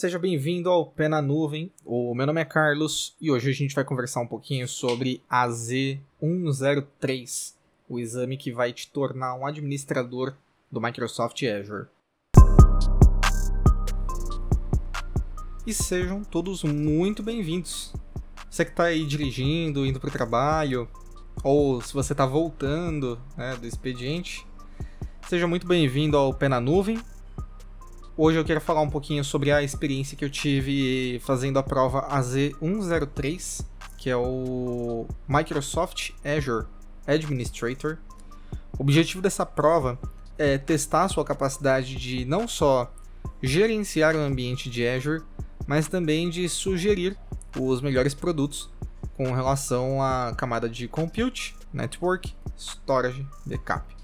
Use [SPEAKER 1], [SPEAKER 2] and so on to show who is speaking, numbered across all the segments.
[SPEAKER 1] Seja bem-vindo ao Pé na Nuvem. O meu nome é Carlos e hoje a gente vai conversar um pouquinho sobre a Z103, o exame que vai te tornar um administrador do Microsoft Azure. E sejam todos muito bem-vindos. Você que está aí dirigindo, indo para o trabalho, ou se você está voltando né, do expediente, seja muito bem-vindo ao Pé na Nuvem. Hoje eu quero falar um pouquinho sobre a experiência que eu tive fazendo a prova AZ103, que é o Microsoft Azure Administrator. O objetivo dessa prova é testar sua capacidade de não só gerenciar o ambiente de Azure, mas também de sugerir os melhores produtos com relação à camada de compute, network, storage, backup.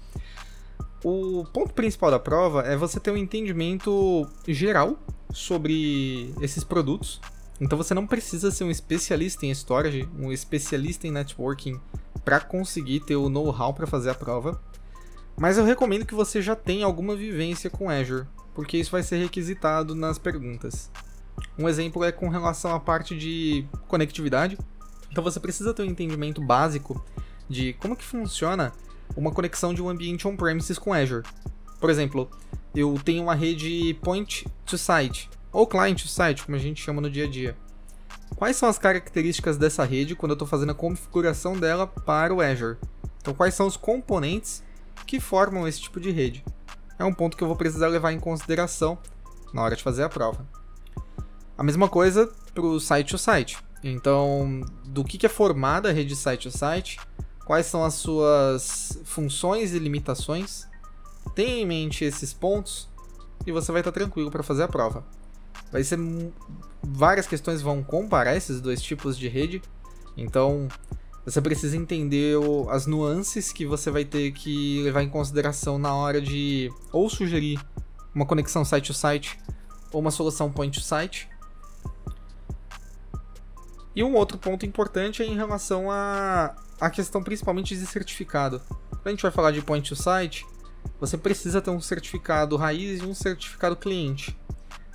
[SPEAKER 1] O ponto principal da prova é você ter um entendimento geral sobre esses produtos. Então você não precisa ser um especialista em storage, um especialista em networking para conseguir ter o know-how para fazer a prova. Mas eu recomendo que você já tenha alguma vivência com Azure, porque isso vai ser requisitado nas perguntas. Um exemplo é com relação à parte de conectividade. Então você precisa ter um entendimento básico de como que funciona uma conexão de um ambiente on-premises com Azure. Por exemplo, eu tenho uma rede point to site, ou client to site, como a gente chama no dia a dia. Quais são as características dessa rede quando eu estou fazendo a configuração dela para o Azure? Então, quais são os componentes que formam esse tipo de rede? É um ponto que eu vou precisar levar em consideração na hora de fazer a prova. A mesma coisa para o site to site. Então, do que é formada a rede site to site, quais são as suas funções e limitações. Tenha em mente esses pontos e você vai estar tranquilo para fazer a prova. Vai ser várias questões vão comparar esses dois tipos de rede. Então, você precisa entender as nuances que você vai ter que levar em consideração na hora de ou sugerir uma conexão site to site ou uma solução point to site. E um outro ponto importante é em relação a, a questão principalmente de certificado. Quando a gente vai falar de point to site, você precisa ter um certificado raiz e um certificado cliente.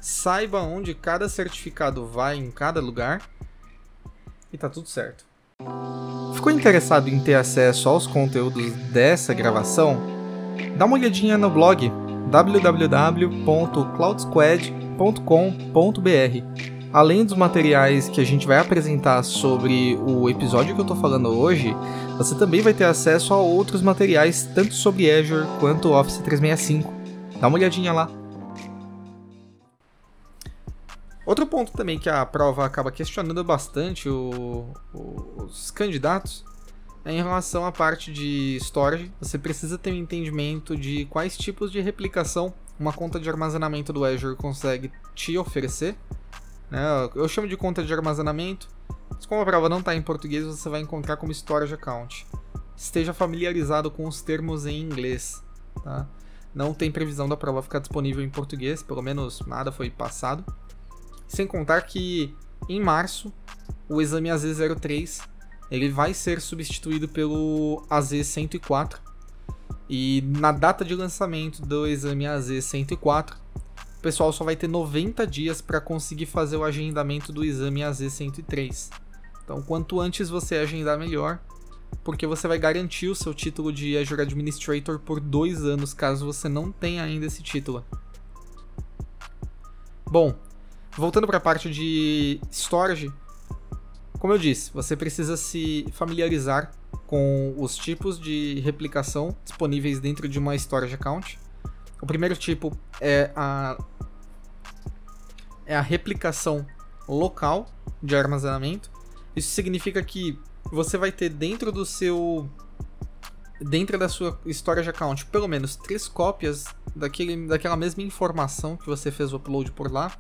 [SPEAKER 1] Saiba onde cada certificado vai em cada lugar e tá tudo certo. Ficou interessado em ter acesso aos conteúdos dessa gravação? Dá uma olhadinha no blog www.cloudsquad.com.br além dos materiais que a gente vai apresentar sobre o episódio que eu estou falando hoje, você também vai ter acesso a outros materiais, tanto sobre Azure quanto Office 365. Dá uma olhadinha lá. Outro ponto também que a prova acaba questionando bastante o, o, os candidatos é em relação à parte de storage. Você precisa ter um entendimento de quais tipos de replicação uma conta de armazenamento do Azure consegue te oferecer né? Eu chamo de conta de armazenamento, mas como a prova não está em português, você vai encontrar como storage account. Esteja familiarizado com os termos em inglês. Tá? Não tem previsão da prova ficar disponível em português, pelo menos nada foi passado. Sem contar que em março o exame AZ03 ele vai ser substituído pelo AZ104 e na data de lançamento do exame AZ104 pessoal só vai ter 90 dias para conseguir fazer o agendamento do exame AZ103. Então, quanto antes você agendar, melhor, porque você vai garantir o seu título de Azure Administrator por dois anos, caso você não tenha ainda esse título. Bom, voltando para a parte de storage, como eu disse, você precisa se familiarizar com os tipos de replicação disponíveis dentro de uma storage account. O primeiro tipo é a é a replicação local de armazenamento. Isso significa que você vai ter dentro do seu dentro da sua storage account pelo menos três cópias daquele, daquela mesma informação que você fez o upload por lá.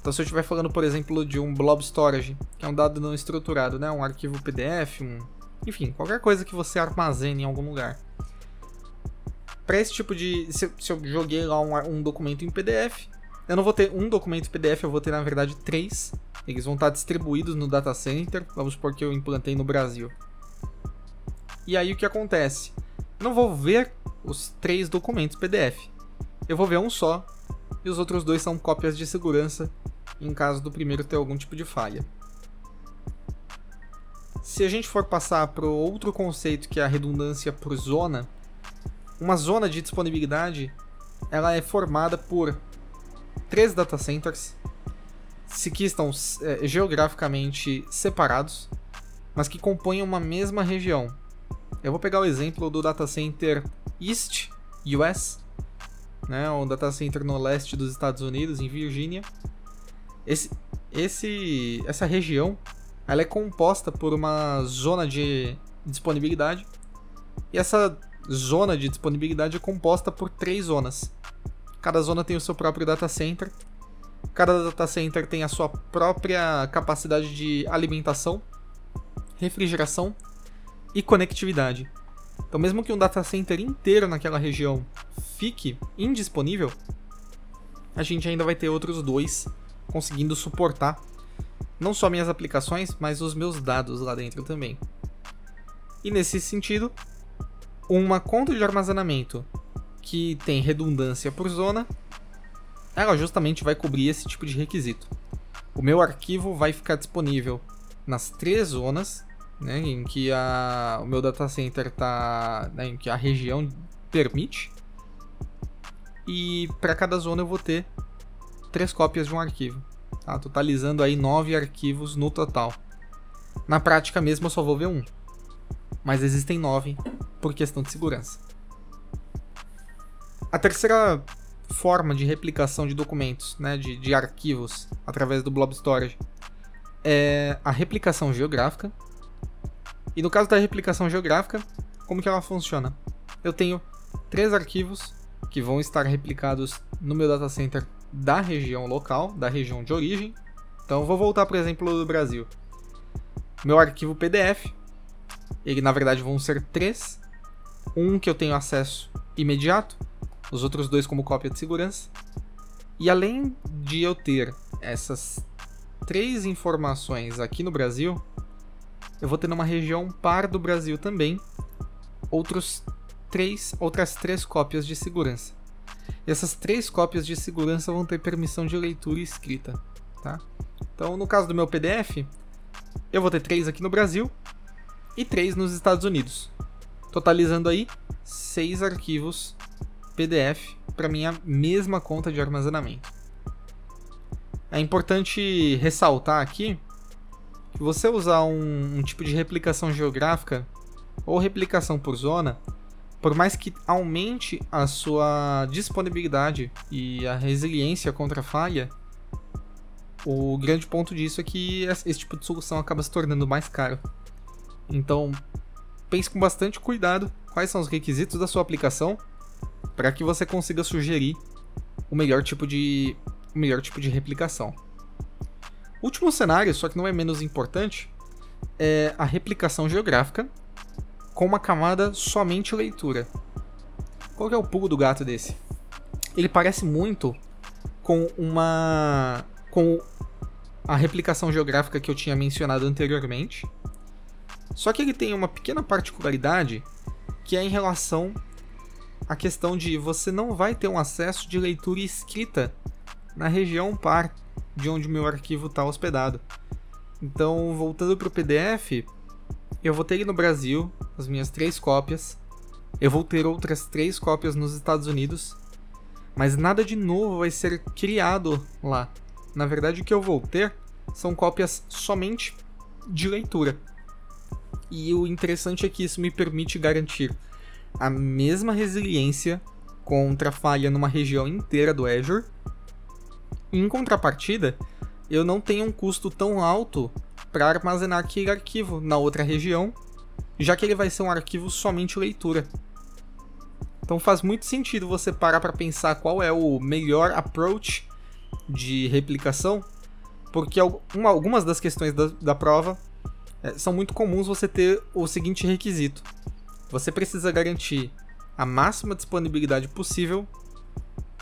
[SPEAKER 1] Então, se eu estiver falando, por exemplo, de um blob storage, que é um dado não estruturado, né? um arquivo PDF, um, enfim, qualquer coisa que você armazene em algum lugar. Para esse tipo de. Se eu, joguei lá um, um documento em PDF, eu não vou ter um documento PDF, eu vou ter na verdade três. Eles vão estar distribuídos no data center. Vamos supor que eu implantei no Brasil. E aí o que acontece? Eu não vou ver os três documentos PDF. Eu vou ver um só. E os outros dois são cópias de segurança em caso do primeiro ter algum tipo de falha. Se a gente for passar para outro conceito que é a redundância por zona, uma zona de disponibilidade ela é formada por três data centers que estão é, geograficamente separados, mas que compõem uma mesma região. Eu vou pegar o exemplo do data center East US, né, um data center no leste dos Estados Unidos, em Virgínia. Esse, esse, essa região ela é composta por uma zona de disponibilidade e essa zona de disponibilidade é composta por três zonas. Cada zona tem o seu próprio data center. Cada data center tem a sua própria capacidade de alimentação, refrigeração e conectividade. Então, mesmo que um data center inteiro naquela região fique indisponível, a gente ainda vai ter outros dois conseguindo suportar não só minhas aplicações, mas os meus dados lá dentro também. E nesse sentido, uma conta de armazenamento que tem redundância por zona, ela justamente vai cobrir esse tipo de requisito. O meu arquivo vai ficar disponível nas três zonas né, em que a, o meu data center está, né, em que a região permite. E para cada zona eu vou ter três cópias de um arquivo tá? totalizando aí nove arquivos no total. Na prática mesmo eu só vou ver um, mas existem nove por questão de segurança. A terceira forma de replicação de documentos, né, de, de arquivos através do Blob Storage, é a replicação geográfica. E no caso da replicação geográfica, como que ela funciona? Eu tenho três arquivos que vão estar replicados no meu data center da região local, da região de origem. Então vou voltar, por exemplo, do Brasil. Meu arquivo PDF, ele na verdade vão ser três. Um que eu tenho acesso imediato, os outros dois como cópia de segurança. E além de eu ter essas três informações aqui no Brasil, eu vou ter numa região par do Brasil também outros três, outras três cópias de segurança. E essas três cópias de segurança vão ter permissão de leitura e escrita, tá? Então, no caso do meu PDF, eu vou ter três aqui no Brasil e três nos Estados Unidos, totalizando aí seis arquivos PDF para minha mesma conta de armazenamento. É importante ressaltar aqui que você usar um, um tipo de replicação geográfica ou replicação por zona por mais que aumente a sua disponibilidade e a resiliência contra a falha, o grande ponto disso é que esse tipo de solução acaba se tornando mais caro. Então, pense com bastante cuidado quais são os requisitos da sua aplicação para que você consiga sugerir o melhor tipo de o melhor tipo de replicação. Último cenário, só que não é menos importante, é a replicação geográfica com uma camada somente leitura. Qual é o pulo do gato desse? Ele parece muito com uma com a replicação geográfica que eu tinha mencionado anteriormente. Só que ele tem uma pequena particularidade que é em relação à questão de você não vai ter um acesso de leitura escrita na região par de onde o meu arquivo está hospedado. Então, voltando para o PDF, eu vou ter ele no Brasil, as minhas três cópias. Eu vou ter outras três cópias nos Estados Unidos. Mas nada de novo vai ser criado lá. Na verdade, o que eu vou ter são cópias somente de leitura. E o interessante é que isso me permite garantir a mesma resiliência contra falha numa região inteira do Azure. Em contrapartida, eu não tenho um custo tão alto para armazenar aquele arquivo na outra região, já que ele vai ser um arquivo somente leitura. Então faz muito sentido você parar para pensar qual é o melhor approach de replicação, porque algumas das questões da, da prova é, são muito comuns você ter o seguinte requisito: você precisa garantir a máxima disponibilidade possível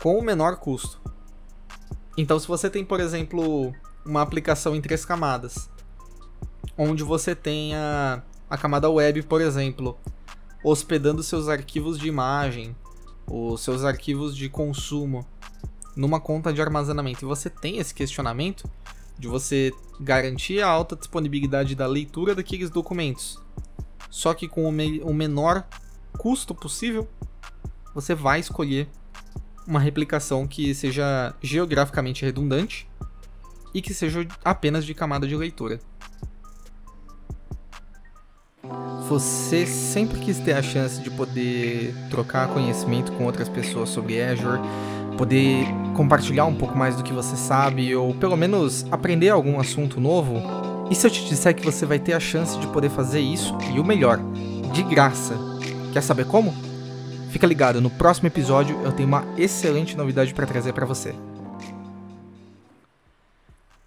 [SPEAKER 1] com o menor custo. Então, se você tem, por exemplo, uma aplicação em três camadas onde você tenha a camada web, por exemplo, hospedando seus arquivos de imagem, os seus arquivos de consumo numa conta de armazenamento e você tem esse questionamento de você garantir a alta disponibilidade da leitura daqueles documentos, só que com o, me o menor custo possível, você vai escolher uma replicação que seja geograficamente redundante e que seja apenas de camada de leitura. Você sempre quis ter a chance de poder trocar conhecimento com outras pessoas sobre Azure, poder compartilhar um pouco mais do que você sabe, ou pelo menos aprender algum assunto novo? E se eu te disser que você vai ter a chance de poder fazer isso, e o melhor, de graça? Quer saber como? Fica ligado, no próximo episódio eu tenho uma excelente novidade para trazer para você.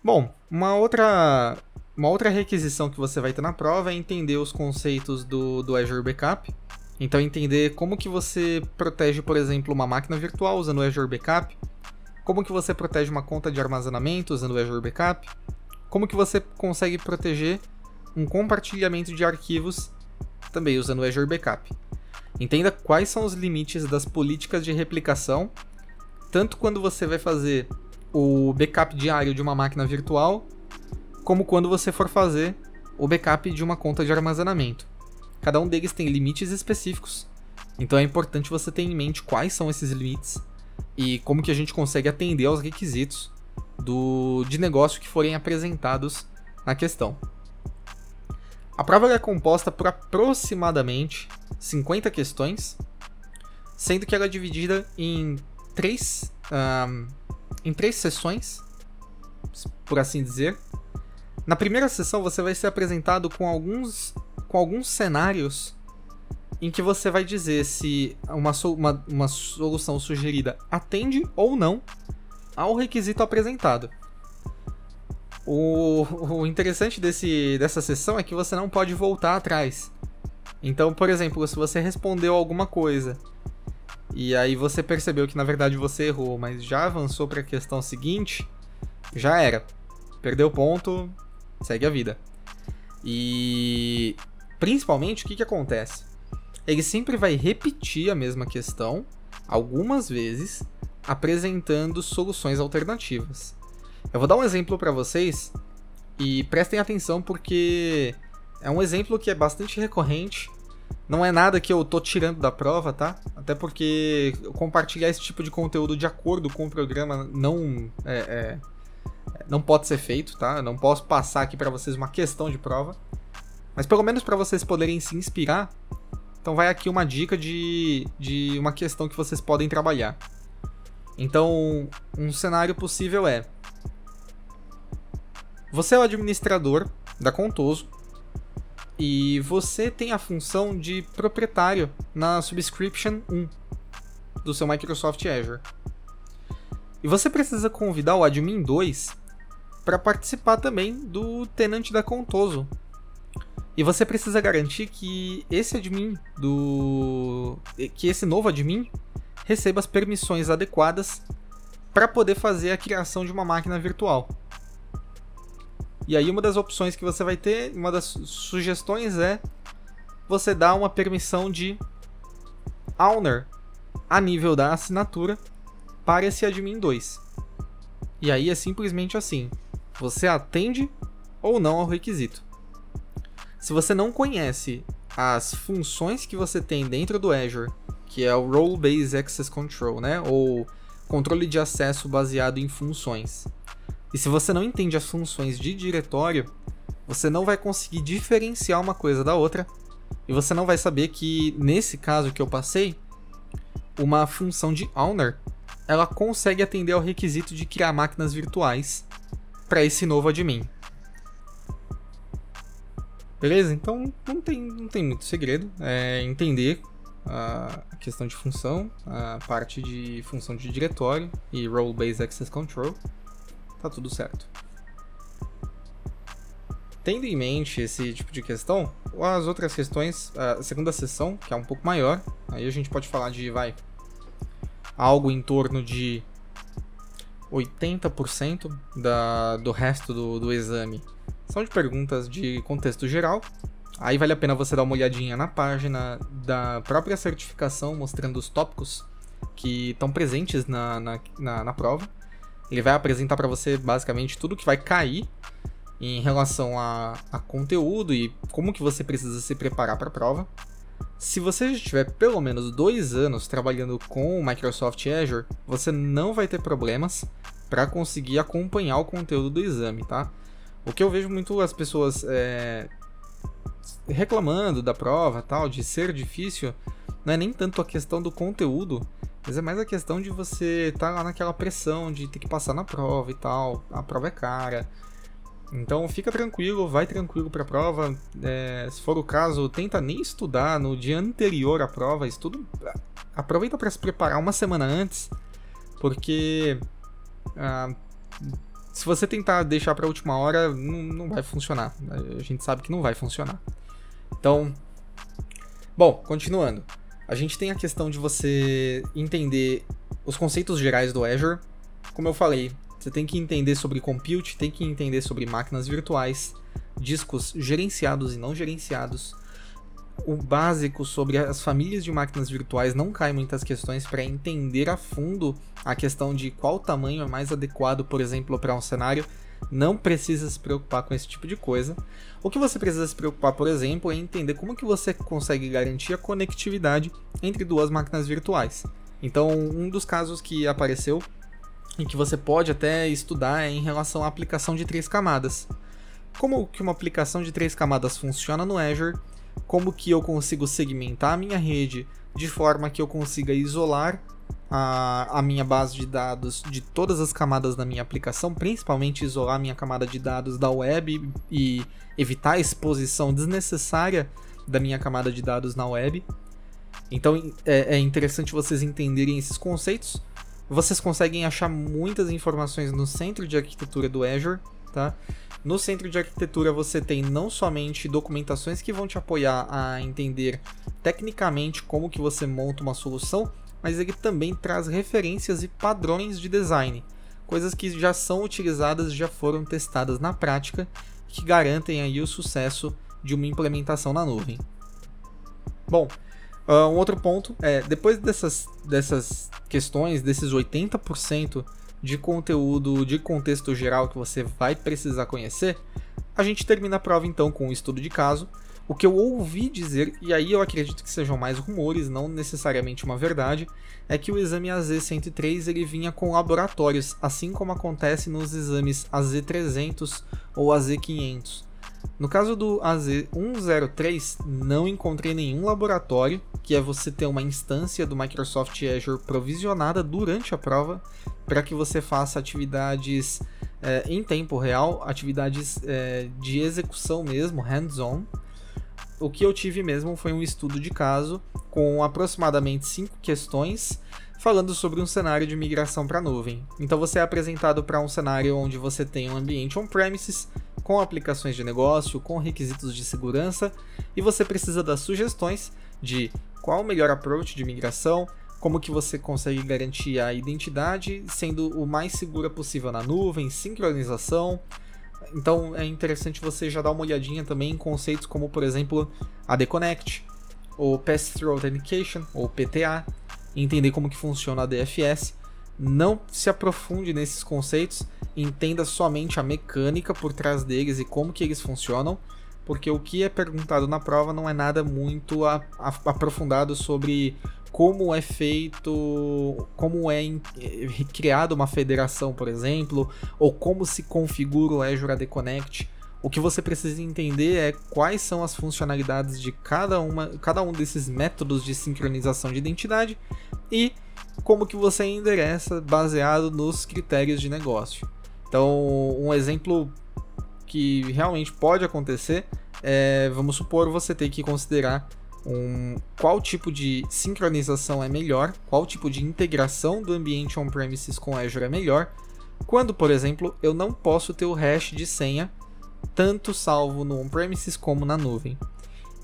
[SPEAKER 1] Bom, uma outra, uma outra requisição que você vai ter na prova é entender os conceitos do, do Azure Backup. Então entender como que você protege, por exemplo, uma máquina virtual usando o Azure Backup, como que você protege uma conta de armazenamento usando o Azure Backup, como que você consegue proteger um compartilhamento de arquivos também usando o Azure Backup. Entenda quais são os limites das políticas de replicação, tanto quando você vai fazer o backup diário de uma máquina virtual, como quando você for fazer o backup de uma conta de armazenamento. Cada um deles tem limites específicos, então é importante você ter em mente quais são esses limites e como que a gente consegue atender aos requisitos do, de negócio que forem apresentados na questão. A prova é composta por aproximadamente 50 questões, sendo que ela é dividida em três, um, em três sessões, por assim dizer. Na primeira sessão você vai ser apresentado com alguns, com alguns cenários em que você vai dizer se uma, uma, uma solução sugerida atende ou não ao requisito apresentado. O, o interessante desse, dessa sessão é que você não pode voltar atrás. Então, por exemplo, se você respondeu alguma coisa e aí você percebeu que na verdade você errou, mas já avançou para a questão seguinte, já era. Perdeu ponto, segue a vida. E principalmente o que, que acontece? Ele sempre vai repetir a mesma questão algumas vezes, apresentando soluções alternativas. Eu vou dar um exemplo para vocês e prestem atenção porque é um exemplo que é bastante recorrente. Não é nada que eu tô tirando da prova, tá? Até porque compartilhar esse tipo de conteúdo de acordo com o programa não é, é, não pode ser feito, tá? Eu não posso passar aqui para vocês uma questão de prova, mas pelo menos para vocês poderem se inspirar. Então vai aqui uma dica de, de uma questão que vocês podem trabalhar. Então, um cenário possível é você é o administrador da Contoso e você tem a função de proprietário na Subscription 1 do seu Microsoft Azure. E você precisa convidar o Admin 2 para participar também do tenante da Contoso. E você precisa garantir que esse admin do que esse novo admin receba as permissões adequadas para poder fazer a criação de uma máquina virtual. E aí uma das opções que você vai ter, uma das sugestões é você dar uma permissão de owner a nível da assinatura para esse admin 2. E aí é simplesmente assim: você atende ou não ao requisito. Se você não conhece as funções que você tem dentro do Azure, que é o Role Based Access Control, né, ou controle de acesso baseado em funções, e se você não entende as funções de diretório, você não vai conseguir diferenciar uma coisa da outra. E você não vai saber que, nesse caso que eu passei, uma função de owner ela consegue atender ao requisito de criar máquinas virtuais para esse novo admin. Beleza? Então não tem, não tem muito segredo. É entender a questão de função, a parte de função de diretório e Role Based Access Control tá tudo certo. Tendo em mente esse tipo de questão, as outras questões, a segunda sessão, que é um pouco maior, aí a gente pode falar de, vai, algo em torno de 80% da, do resto do, do exame são de perguntas de contexto geral. Aí vale a pena você dar uma olhadinha na página da própria certificação, mostrando os tópicos que estão presentes na, na, na, na prova. Ele vai apresentar para você basicamente tudo que vai cair em relação a, a, conteúdo e como que você precisa se preparar para a prova. Se você já tiver pelo menos dois anos trabalhando com o Microsoft Azure, você não vai ter problemas para conseguir acompanhar o conteúdo do exame, tá? O que eu vejo muito as pessoas é, reclamando da prova, tal, de ser difícil, não é nem tanto a questão do conteúdo, mas é mais a questão de você estar tá lá naquela pressão de ter que passar na prova e tal. A prova é cara. Então fica tranquilo, vai tranquilo para a prova. É, se for o caso, tenta nem estudar no dia anterior à prova. Estudo, aproveita para se preparar uma semana antes, porque ah, se você tentar deixar para a última hora, não, não vai funcionar. A gente sabe que não vai funcionar. Então, bom, continuando. A gente tem a questão de você entender os conceitos gerais do Azure. Como eu falei, você tem que entender sobre compute, tem que entender sobre máquinas virtuais, discos gerenciados e não gerenciados. O básico sobre as famílias de máquinas virtuais não cai muitas questões para entender a fundo a questão de qual tamanho é mais adequado, por exemplo, para um cenário. Não precisa se preocupar com esse tipo de coisa. O que você precisa se preocupar, por exemplo, é entender como que você consegue garantir a conectividade entre duas máquinas virtuais. Então, um dos casos que apareceu e que você pode até estudar é em relação à aplicação de três camadas. Como que uma aplicação de três camadas funciona no Azure, como que eu consigo segmentar a minha rede de forma que eu consiga isolar a, a minha base de dados de todas as camadas da minha aplicação, principalmente isolar a minha camada de dados da web e evitar a exposição desnecessária da minha camada de dados na web. Então é, é interessante vocês entenderem esses conceitos vocês conseguem achar muitas informações no centro de arquitetura do Azure, tá? No centro de arquitetura você tem não somente documentações que vão te apoiar a entender tecnicamente como que você monta uma solução, mas ele também traz referências e padrões de design, coisas que já são utilizadas, já foram testadas na prática, que garantem aí o sucesso de uma implementação na nuvem. Bom, Uh, um outro ponto é, depois dessas, dessas questões, desses 80% de conteúdo de contexto geral que você vai precisar conhecer, a gente termina a prova então com um estudo de caso. O que eu ouvi dizer, e aí eu acredito que sejam mais rumores, não necessariamente uma verdade, é que o exame AZ103 ele vinha com laboratórios, assim como acontece nos exames AZ300 ou AZ500. No caso do AZ103, não encontrei nenhum laboratório, que é você ter uma instância do Microsoft Azure provisionada durante a prova, para que você faça atividades é, em tempo real, atividades é, de execução mesmo, hands-on. O que eu tive mesmo foi um estudo de caso com aproximadamente 5 questões falando sobre um cenário de migração para a nuvem. Então você é apresentado para um cenário onde você tem um ambiente on-premises com aplicações de negócio, com requisitos de segurança, e você precisa das sugestões de qual o melhor approach de migração, como que você consegue garantir a identidade sendo o mais segura possível na nuvem, sincronização. Então é interessante você já dar uma olhadinha também em conceitos como, por exemplo, a Deconnect, ou Pass-Through Authentication, ou PTA, entender como que funciona a DFS. Não se aprofunde nesses conceitos, entenda somente a mecânica por trás deles e como que eles funcionam, porque o que é perguntado na prova não é nada muito a, a, aprofundado sobre como é feito, como é, é criada uma federação, por exemplo, ou como se configura o Azure AD Connect. O que você precisa entender é quais são as funcionalidades de cada, uma, cada um desses métodos de sincronização de identidade e como que você endereça baseado nos critérios de negócio. Então, um exemplo que realmente pode acontecer é, vamos supor, você tem que considerar um, qual tipo de sincronização é melhor, qual tipo de integração do ambiente on-premises com Azure é melhor, quando, por exemplo, eu não posso ter o hash de senha tanto salvo no on-premises como na nuvem.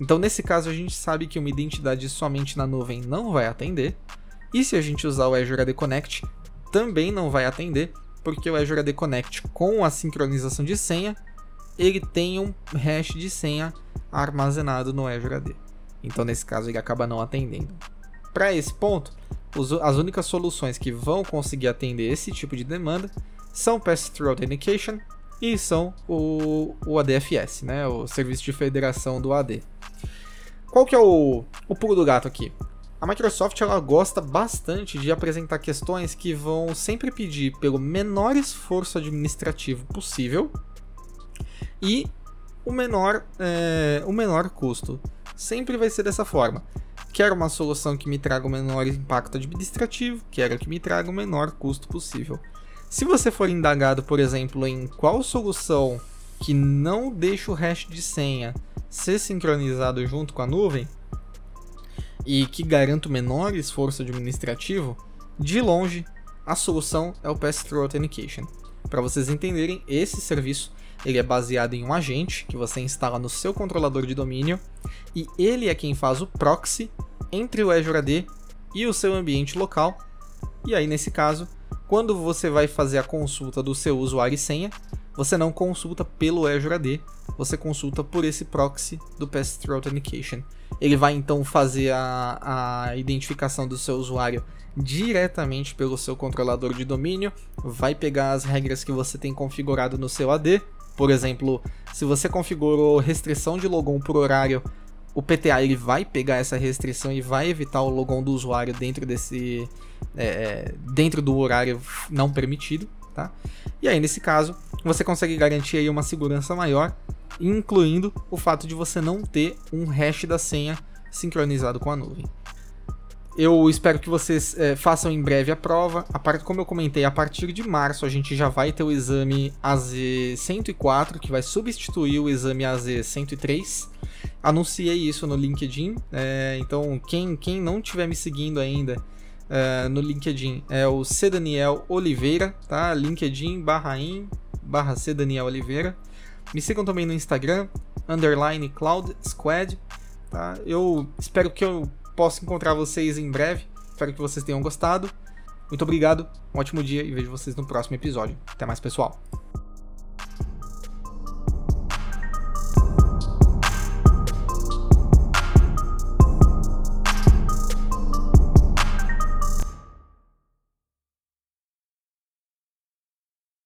[SPEAKER 1] Então, nesse caso, a gente sabe que uma identidade somente na nuvem não vai atender, e se a gente usar o Azure AD Connect, também não vai atender, porque o Azure AD Connect com a sincronização de senha, ele tem um hash de senha armazenado no Azure AD. Então nesse caso ele acaba não atendendo. Para esse ponto, as únicas soluções que vão conseguir atender esse tipo de demanda são Pass-Through Authentication e são o, o ADFS, né, o Serviço de Federação do AD. Qual que é o, o pulo do gato aqui? A Microsoft ela gosta bastante de apresentar questões que vão sempre pedir pelo menor esforço administrativo possível e o menor, é, o menor custo. Sempre vai ser dessa forma. Quero uma solução que me traga o menor impacto administrativo, quero que me traga o menor custo possível. Se você for indagado, por exemplo, em qual solução que não deixa o hash de senha ser sincronizado junto com a nuvem e que garanta o menor esforço administrativo, de longe a solução é o Pass-Through Authentication. Para vocês entenderem, esse serviço ele é baseado em um agente que você instala no seu controlador de domínio e ele é quem faz o proxy entre o Azure AD e o seu ambiente local. E aí, nesse caso, quando você vai fazer a consulta do seu usuário e senha, você não consulta pelo Azure AD, você consulta por esse proxy do Pass-Through Authentication. Ele vai então fazer a, a identificação do seu usuário diretamente pelo seu controlador de domínio, vai pegar as regras que você tem configurado no seu AD por exemplo, se você configurou restrição de logon por horário, o PTA ele vai pegar essa restrição e vai evitar o logon do usuário dentro desse é, é, dentro do horário não permitido, tá? E aí nesse caso você consegue garantir aí uma segurança maior, incluindo o fato de você não ter um hash da senha sincronizado com a nuvem. Eu espero que vocês é, façam em breve a prova. A part... Como eu comentei, a partir de março a gente já vai ter o exame AZ104, que vai substituir o exame AZ103. Anunciei isso no LinkedIn, é, então quem, quem não estiver me seguindo ainda é, no LinkedIn é o C. Daniel Oliveira, tá? LinkedIn barra in barra C. Daniel Oliveira. Me sigam também no Instagram, underline Cloud Squad, tá? Eu espero que eu posso encontrar vocês em breve. Espero que vocês tenham gostado. Muito obrigado, um ótimo dia e vejo vocês no próximo episódio. Até mais, pessoal.